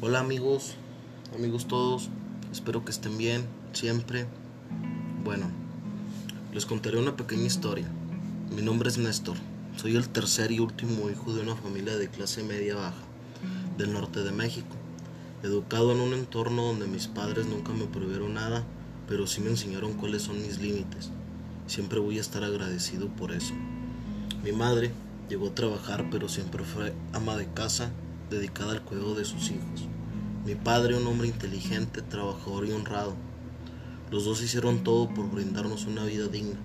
Hola amigos, amigos todos, espero que estén bien, siempre. Bueno, les contaré una pequeña historia. Mi nombre es Néstor, soy el tercer y último hijo de una familia de clase media baja, del norte de México, educado en un entorno donde mis padres nunca me prohibieron nada, pero sí me enseñaron cuáles son mis límites. Siempre voy a estar agradecido por eso. Mi madre llegó a trabajar, pero siempre fue ama de casa dedicada al cuidado de sus hijos. Mi padre, un hombre inteligente, trabajador y honrado. Los dos hicieron todo por brindarnos una vida digna,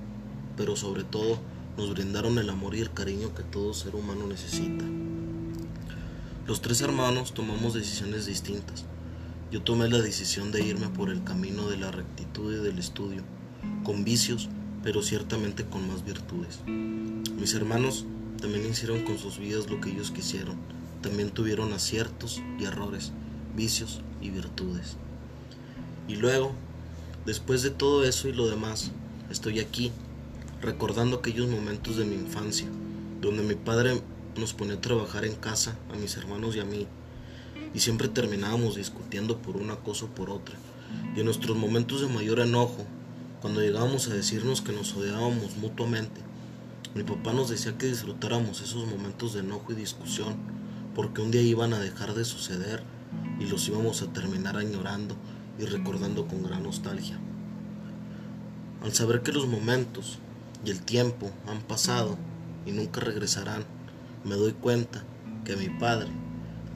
pero sobre todo nos brindaron el amor y el cariño que todo ser humano necesita. Los tres hermanos tomamos decisiones distintas. Yo tomé la decisión de irme por el camino de la rectitud y del estudio, con vicios, pero ciertamente con más virtudes. Mis hermanos también hicieron con sus vidas lo que ellos quisieron, también tuvieron aciertos y errores, vicios y virtudes. Y luego, después de todo eso y lo demás, estoy aquí, recordando aquellos momentos de mi infancia, donde mi padre nos ponía a trabajar en casa, a mis hermanos y a mí, y siempre terminábamos discutiendo por una cosa o por otra. Y en nuestros momentos de mayor enojo, cuando llegábamos a decirnos que nos odiábamos mutuamente, mi papá nos decía que disfrutáramos esos momentos de enojo y discusión, porque un día iban a dejar de suceder y los íbamos a terminar añorando y recordando con gran nostalgia. Al saber que los momentos y el tiempo han pasado y nunca regresarán, me doy cuenta que mi padre,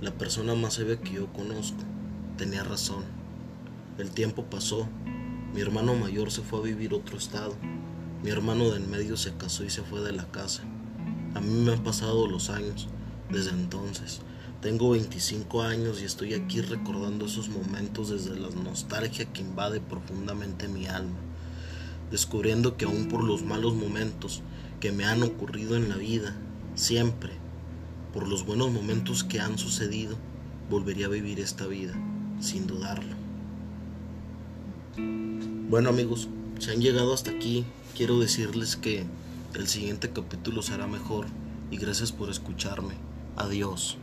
la persona más sabia que yo conozco, tenía razón. El tiempo pasó, mi hermano mayor se fue a vivir otro estado, mi hermano de en medio se casó y se fue de la casa. A mí me han pasado los años desde entonces. Tengo 25 años y estoy aquí recordando esos momentos desde la nostalgia que invade profundamente mi alma, descubriendo que aún por los malos momentos que me han ocurrido en la vida, siempre, por los buenos momentos que han sucedido, volvería a vivir esta vida, sin dudarlo. Bueno amigos, si han llegado hasta aquí, quiero decirles que el siguiente capítulo será mejor y gracias por escucharme. Adiós.